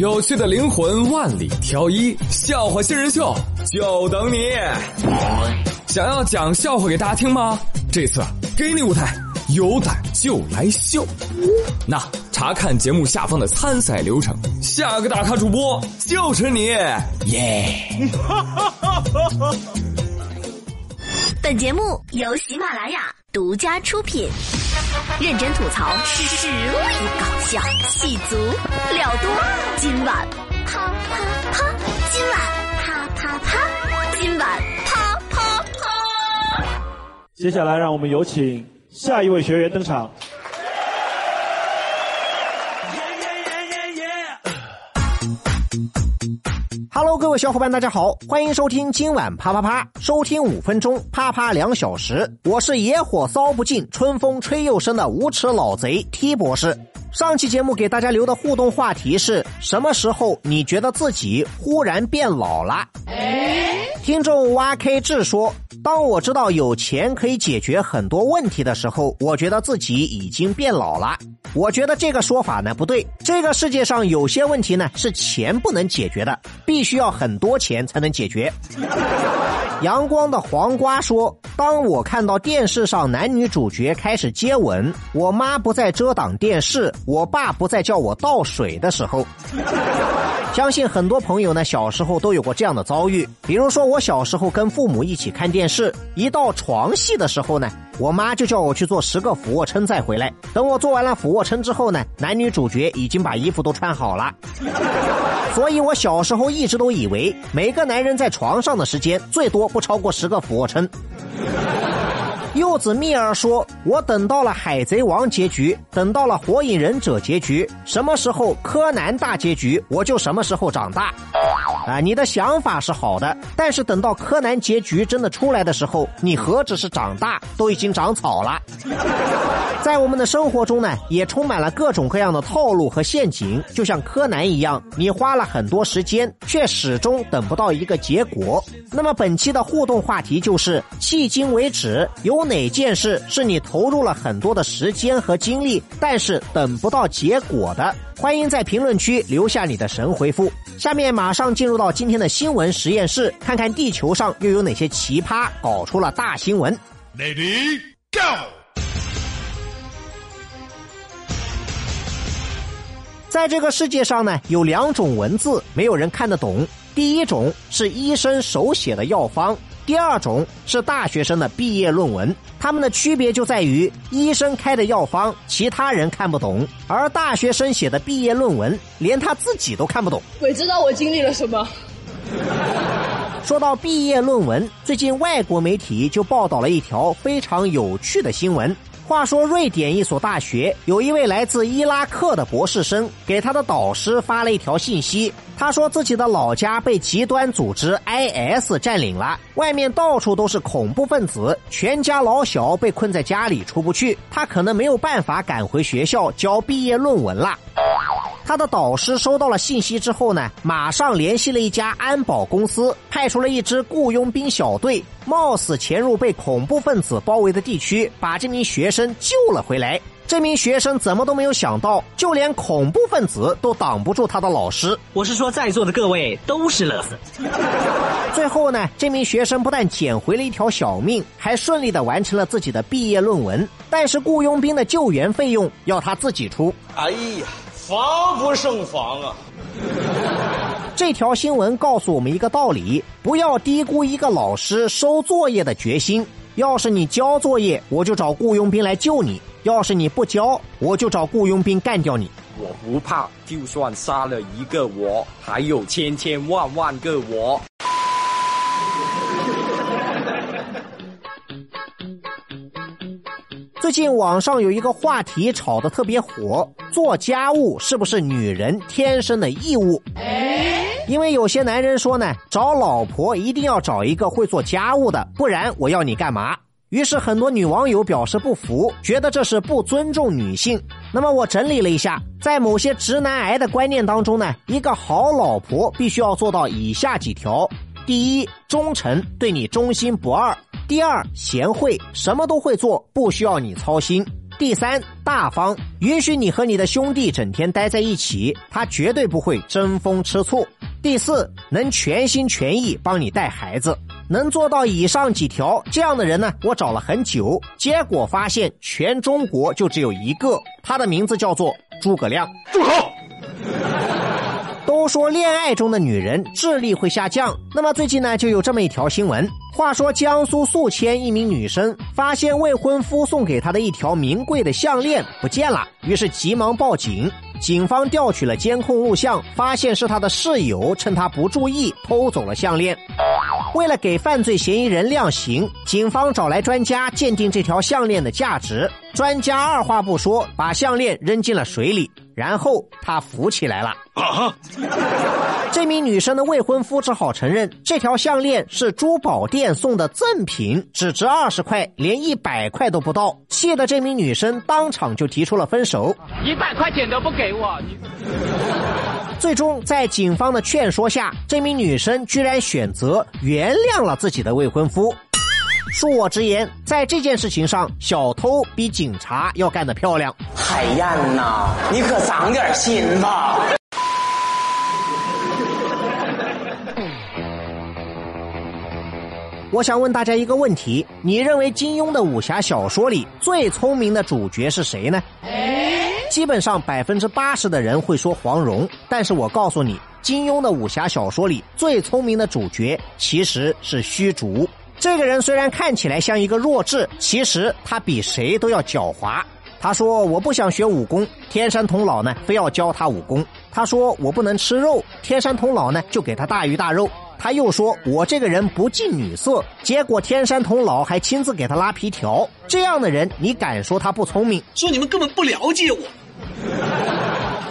有趣的灵魂万里挑一，笑话新人秀就等你。想要讲笑话给大家听吗？这次给你舞台，有胆就来秀。那查看节目下方的参赛流程，下个大咖主播就是你，耶！本节目由喜马拉雅独家出品，认真吐槽，实力搞笑，戏足料多。今晚啪啪啪，今晚啪啪啪，今晚啪啪啪。接下来，让我们有请下一位学员登场。各位小伙伴，大家好，欢迎收听今晚啪啪啪，收听五分钟，啪啪两小时。我是野火烧不尽，春风吹又生的无耻老贼 T 博士。上期节目给大家留的互动话题是什么时候你觉得自己忽然变老了？听众 YK 志说：“当我知道有钱可以解决很多问题的时候，我觉得自己已经变老了。”我觉得这个说法呢不对。这个世界上有些问题呢是钱不能解决的，必须要很多钱才能解决。阳光的黄瓜说：“当我看到电视上男女主角开始接吻，我妈不再遮挡电视，我爸不再叫我倒水的时候。”相信很多朋友呢，小时候都有过这样的遭遇。比如说，我小时候跟父母一起看电视，一到床戏的时候呢，我妈就叫我去做十个俯卧撑再回来。等我做完了俯卧撑之后呢，男女主角已经把衣服都穿好了。所以我小时候一直都以为，每个男人在床上的时间最多不超过十个俯卧撑。柚子蜜儿说：“我等到了海贼王结局，等到了火影忍者结局，什么时候柯南大结局，我就什么时候长大。”啊，你的想法是好的，但是等到柯南结局真的出来的时候，你何止是长大，都已经长草了。在我们的生活中呢，也充满了各种各样的套路和陷阱，就像柯南一样，你花了很多时间，却始终等不到一个结果。那么本期的互动话题就是：迄今为止，有哪件事是你投入了很多的时间和精力，但是等不到结果的？欢迎在评论区留下你的神回复。下面马上进入到今天的新闻实验室，看看地球上又有哪些奇葩搞出了大新闻。Lady Go！在这个世界上呢，有两种文字没有人看得懂。第一种是医生手写的药方，第二种是大学生的毕业论文。他们的区别就在于，医生开的药方其他人看不懂，而大学生写的毕业论文连他自己都看不懂。鬼知道我经历了什么。说到毕业论文，最近外国媒体就报道了一条非常有趣的新闻。话说，瑞典一所大学有一位来自伊拉克的博士生，给他的导师发了一条信息。他说自己的老家被极端组织 IS 占领了，外面到处都是恐怖分子，全家老小被困在家里出不去，他可能没有办法赶回学校交毕业论文了。他的导师收到了信息之后呢，马上联系了一家安保公司，派出了一支雇佣兵小队，冒死潜入被恐怖分子包围的地区，把这名学生救了回来。这名学生怎么都没有想到，就连恐怖分子都挡不住他的老师。我是说，在座的各位都是乐子。最后呢，这名学生不但捡回了一条小命，还顺利的完成了自己的毕业论文。但是雇佣兵的救援费用要他自己出。哎呀，防不胜防啊！这条新闻告诉我们一个道理：不要低估一个老师收作业的决心。要是你交作业，我就找雇佣兵来救你；要是你不交，我就找雇佣兵干掉你。我不怕，就算杀了一个我，还有千千万万个我。最近网上有一个话题炒得特别火：做家务是不是女人天生的义务？因为有些男人说呢，找老婆一定要找一个会做家务的，不然我要你干嘛？于是很多女网友表示不服，觉得这是不尊重女性。那么我整理了一下，在某些直男癌的观念当中呢，一个好老婆必须要做到以下几条：第一，忠诚，对你忠心不二；第二，贤惠，什么都会做，不需要你操心；第三，大方，允许你和你的兄弟整天待在一起，他绝对不会争风吃醋。第四，能全心全意帮你带孩子，能做到以上几条，这样的人呢，我找了很久，结果发现全中国就只有一个，他的名字叫做诸葛亮。住口！都说恋爱中的女人智力会下降，那么最近呢，就有这么一条新闻。话说江苏宿迁一名女生发现未婚夫送给她的一条名贵的项链不见了，于是急忙报警。警方调取了监控录像，发现是她的室友趁她不注意偷走了项链。为了给犯罪嫌疑人量刑，警方找来专家鉴定这条项链的价值。专家二话不说，把项链扔进了水里，然后她扶起来了。啊！这名女生的未婚夫只好承认，这条项链是珠宝店送的赠品，只值二十块，连一百块都不到。气得这名女生当场就提出了分手，一百块钱都不给我。你最终在警方的劝说下，这名女生居然选择原谅了自己的未婚夫。恕我直言，在这件事情上，小偷比警察要干得漂亮。海燕呐，你可长点心吧。我想问大家一个问题：你认为金庸的武侠小说里最聪明的主角是谁呢？基本上百分之八十的人会说黄蓉，但是我告诉你，金庸的武侠小说里最聪明的主角其实是虚竹。这个人虽然看起来像一个弱智，其实他比谁都要狡猾。他说：“我不想学武功。”天山童姥呢，非要教他武功。他说：“我不能吃肉。”天山童姥呢，就给他大鱼大肉。他又说：“我这个人不近女色。”结果天山童姥还亲自给他拉皮条。这样的人，你敢说他不聪明？说你们根本不了解我。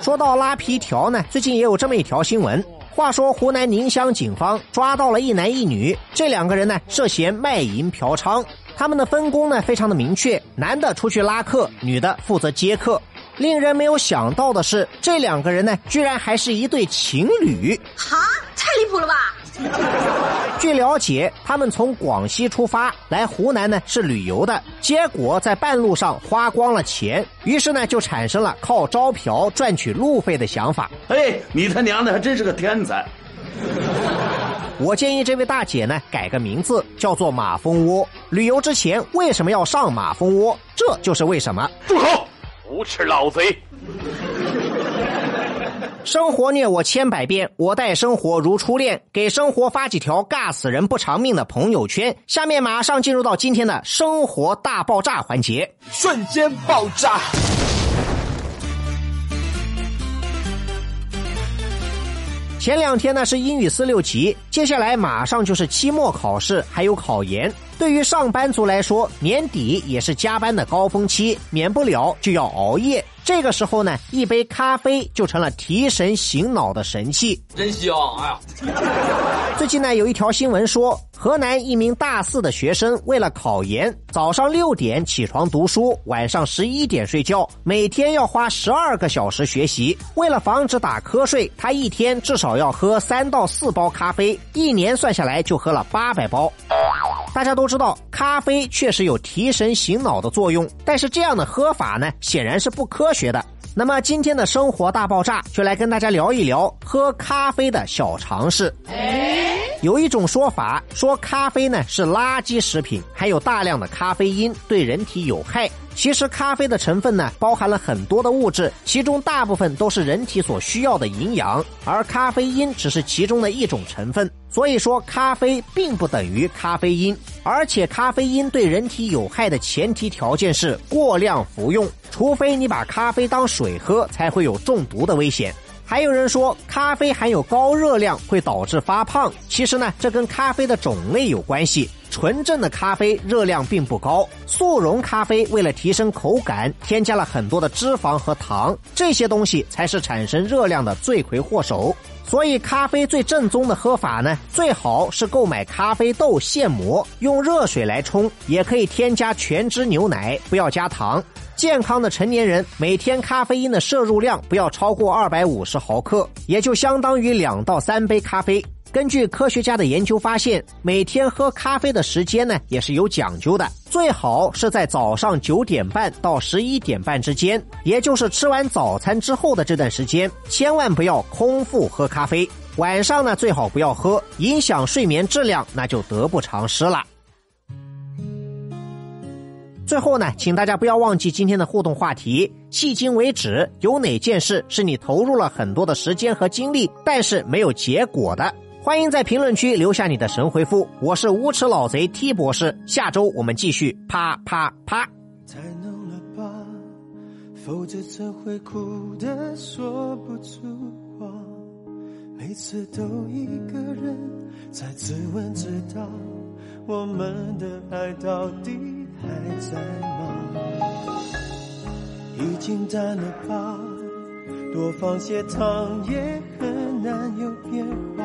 说到拉皮条呢，最近也有这么一条新闻。话说湖南宁乡警方抓到了一男一女，这两个人呢涉嫌卖淫嫖娼。他们的分工呢非常的明确，男的出去拉客，女的负责接客。令人没有想到的是，这两个人呢居然还是一对情侣。哈，太离谱了吧！据了解，他们从广西出发来湖南呢是旅游的，结果在半路上花光了钱，于是呢就产生了靠招嫖赚取路费的想法。哎，你他娘的还真是个天才！我建议这位大姐呢改个名字，叫做马蜂窝。旅游之前为什么要上马蜂窝？这就是为什么。住口！无耻老贼！生活虐我千百遍，我待生活如初恋。给生活发几条尬死人不偿命的朋友圈。下面马上进入到今天的生活大爆炸环节，瞬间爆炸。前两天呢是英语四六级，接下来马上就是期末考试，还有考研。对于上班族来说，年底也是加班的高峰期，免不了就要熬夜。这个时候呢，一杯咖啡就成了提神醒脑的神器，真香！哎呀，最近呢有一条新闻说，河南一名大四的学生为了考研，早上六点起床读书，晚上十一点睡觉，每天要花十二个小时学习。为了防止打瞌睡，他一天至少要喝三到四包咖啡，一年算下来就喝了八百包。大家都知道，咖啡确实有提神醒脑的作用，但是这样的喝法呢，显然是不科学的。那么今天的生活大爆炸就来跟大家聊一聊喝咖啡的小常识。有一种说法说咖啡呢是垃圾食品，含有大量的咖啡因，对人体有害。其实咖啡的成分呢包含了很多的物质，其中大部分都是人体所需要的营养，而咖啡因只是其中的一种成分。所以说咖啡并不等于咖啡因，而且咖啡因对人体有害的前提条件是过量服用，除非你把咖啡当水喝，才会有中毒的危险。还有人说咖啡含有高热量会导致发胖，其实呢，这跟咖啡的种类有关系。纯正的咖啡热量并不高，速溶咖啡为了提升口感，添加了很多的脂肪和糖，这些东西才是产生热量的罪魁祸首。所以，咖啡最正宗的喝法呢，最好是购买咖啡豆现磨，用热水来冲，也可以添加全脂牛奶，不要加糖。健康的成年人每天咖啡因的摄入量不要超过二百五十毫克，也就相当于两到三杯咖啡。根据科学家的研究发现，每天喝咖啡的时间呢也是有讲究的，最好是在早上九点半到十一点半之间，也就是吃完早餐之后的这段时间，千万不要空腹喝咖啡。晚上呢最好不要喝，影响睡眠质量，那就得不偿失了。最后呢，请大家不要忘记今天的互动话题。迄今为止，有哪件事是你投入了很多的时间和精力，但是没有结果的？欢迎在评论区留下你的神回复。我是无耻老贼 T 博士，下周我们继续啪啪啪。太浓了吧，否则怎会哭得说不出话？每次都一个人在自问自答，我们的爱到底？还在吗？已经淡了吧，多放些糖也很难有变化。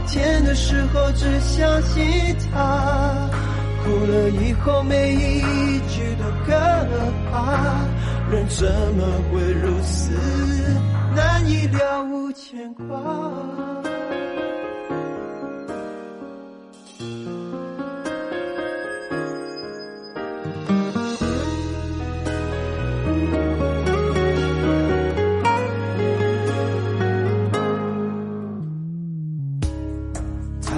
甜的时候只相信他，哭了以后每一句都可怕，人怎么会如此难以了无牵挂？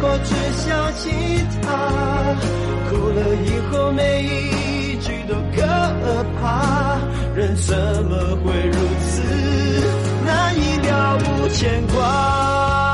过只想起他。哭了以后，每一句都可怕，人怎么会如此难以了无牵挂？